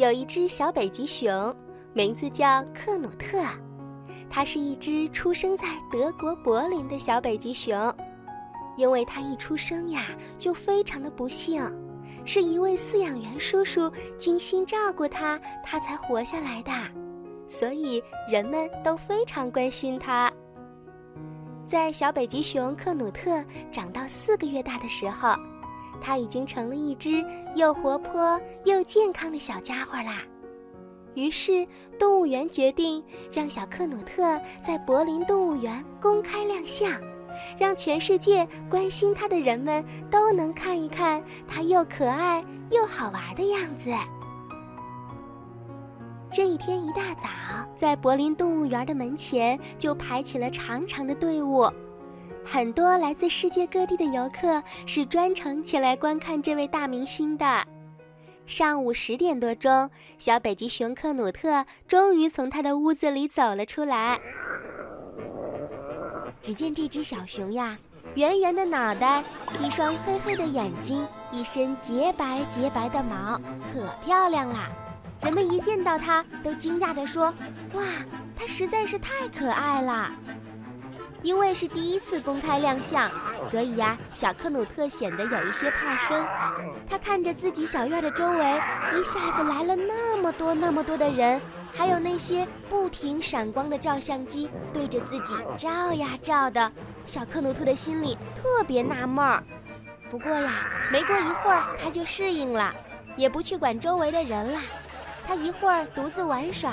有一只小北极熊，名字叫克努特。它是一只出生在德国柏林的小北极熊，因为它一出生呀就非常的不幸，是一位饲养员叔叔精心照顾它，它才活下来的，所以人们都非常关心它。在小北极熊克努特长到四个月大的时候，它已经成了一只又活泼又健康的小家伙啦。于是，动物园决定让小克努特在柏林动物园公开亮相，让全世界关心它的人们都能看一看它又可爱又好玩的样子。这一天一大早，在柏林动物园的门前就排起了长长的队伍，很多来自世界各地的游客是专程前来观看这位大明星的。上午十点多钟，小北极熊克努特终于从他的屋子里走了出来。只见这只小熊呀，圆圆的脑袋，一双黑黑的眼睛，一身洁白洁白的毛，可漂亮啦！人们一见到它，都惊讶地说：“哇，它实在是太可爱了！”因为是第一次公开亮相，所以呀，小克努特显得有一些怕生。他看着自己小院的周围，一下子来了那么多那么多的人，还有那些不停闪光的照相机对着自己照呀照的，小克努特的心里特别纳闷儿。不过呀，没过一会儿他就适应了，也不去管周围的人了。他一会儿独自玩耍，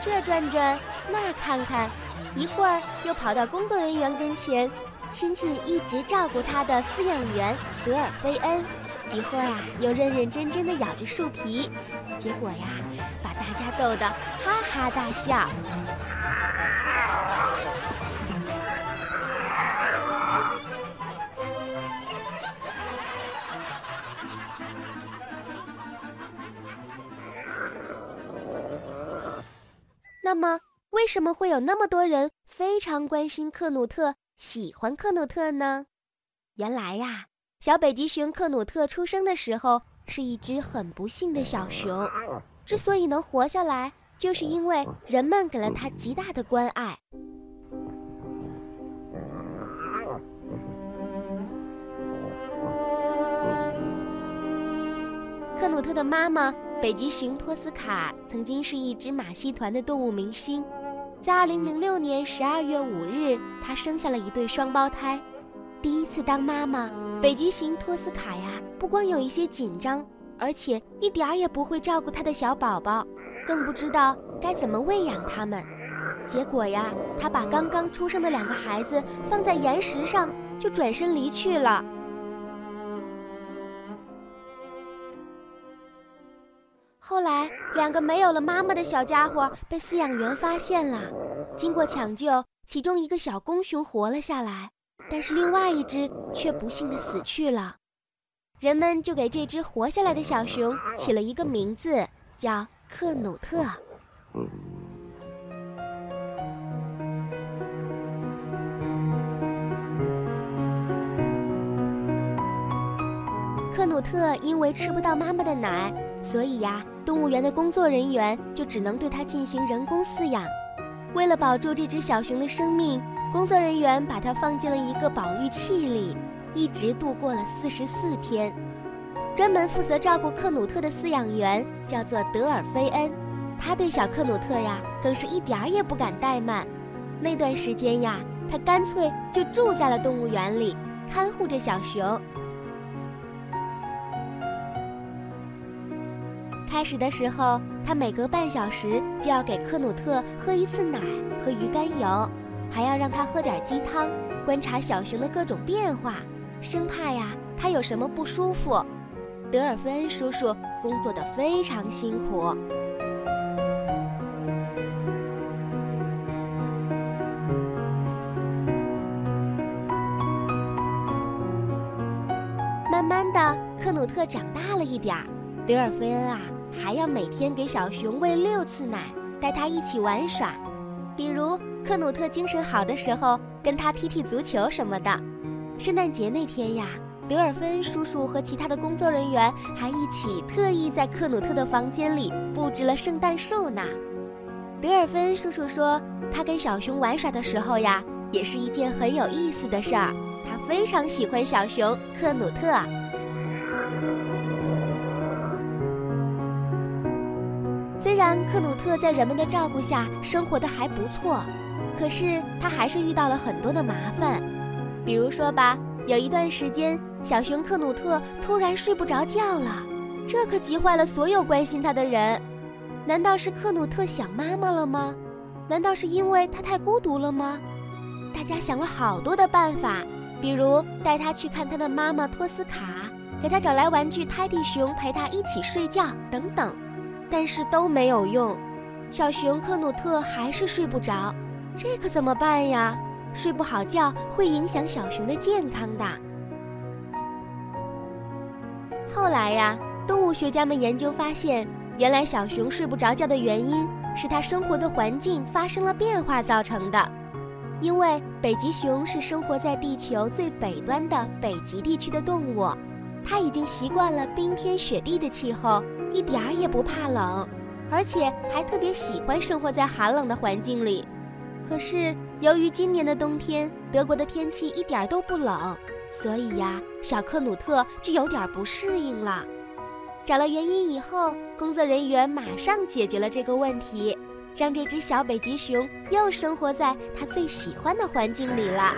这转转，那儿看看。一会儿又跑到工作人员跟前，亲亲一直照顾他的饲养员德尔菲恩；一会儿啊，又认认真真的咬着树皮，结果呀，把大家逗得哈哈大笑。那么。为什么会有那么多人非常关心克努特、喜欢克努特呢？原来呀，小北极熊克努特出生的时候是一只很不幸的小熊，之所以能活下来，就是因为人们给了他极大的关爱。克努特的妈妈北极熊托斯卡曾经是一只马戏团的动物明星。在二零零六年十二月五日，她生下了一对双胞胎。第一次当妈妈，北极熊托斯卡呀，不光有一些紧张，而且一点儿也不会照顾她的小宝宝，更不知道该怎么喂养他们。结果呀，她把刚刚出生的两个孩子放在岩石上，就转身离去了。后来，两个没有了妈妈的小家伙被饲养员发现了。经过抢救，其中一个小公熊活了下来，但是另外一只却不幸的死去了。人们就给这只活下来的小熊起了一个名字，叫克努特。克努特因为吃不到妈妈的奶，所以呀。动物园的工作人员就只能对它进行人工饲养。为了保住这只小熊的生命，工作人员把它放进了一个保育器里，一直度过了四十四天。专门负责照顾克努特的饲养员叫做德尔菲恩，他对小克努特呀更是一点儿也不敢怠慢。那段时间呀，他干脆就住在了动物园里，看护着小熊。开始的时候，他每隔半小时就要给克努特喝一次奶和鱼肝油，还要让他喝点鸡汤，观察小熊的各种变化，生怕呀他有什么不舒服。德尔菲恩叔叔工作的非常辛苦。慢慢的，克努特长大了一点儿，德尔菲恩啊。还要每天给小熊喂六次奶，带它一起玩耍，比如克努特精神好的时候，跟他踢踢足球什么的。圣诞节那天呀，德尔芬叔叔和其他的工作人员还一起特意在克努特的房间里布置了圣诞树呢。德尔芬叔叔说，他跟小熊玩耍的时候呀，也是一件很有意思的事儿。他非常喜欢小熊克努特。虽然克努特在人们的照顾下生活的还不错，可是他还是遇到了很多的麻烦。比如说吧，有一段时间，小熊克努特突然睡不着觉了，这可急坏了所有关心他的人。难道是克努特想妈妈了吗？难道是因为他太孤独了吗？大家想了好多的办法，比如带他去看他的妈妈托斯卡，给他找来玩具泰迪熊陪他一起睡觉等等。但是都没有用，小熊克努特还是睡不着，这可怎么办呀？睡不好觉会影响小熊的健康的。后来呀，动物学家们研究发现，原来小熊睡不着觉的原因是它生活的环境发生了变化造成的。因为北极熊是生活在地球最北端的北极地区的动物，它已经习惯了冰天雪地的气候。一点儿也不怕冷，而且还特别喜欢生活在寒冷的环境里。可是由于今年的冬天德国的天气一点都不冷，所以呀，小克努特就有点不适应了。找了原因以后，工作人员马上解决了这个问题，让这只小北极熊又生活在它最喜欢的环境里了。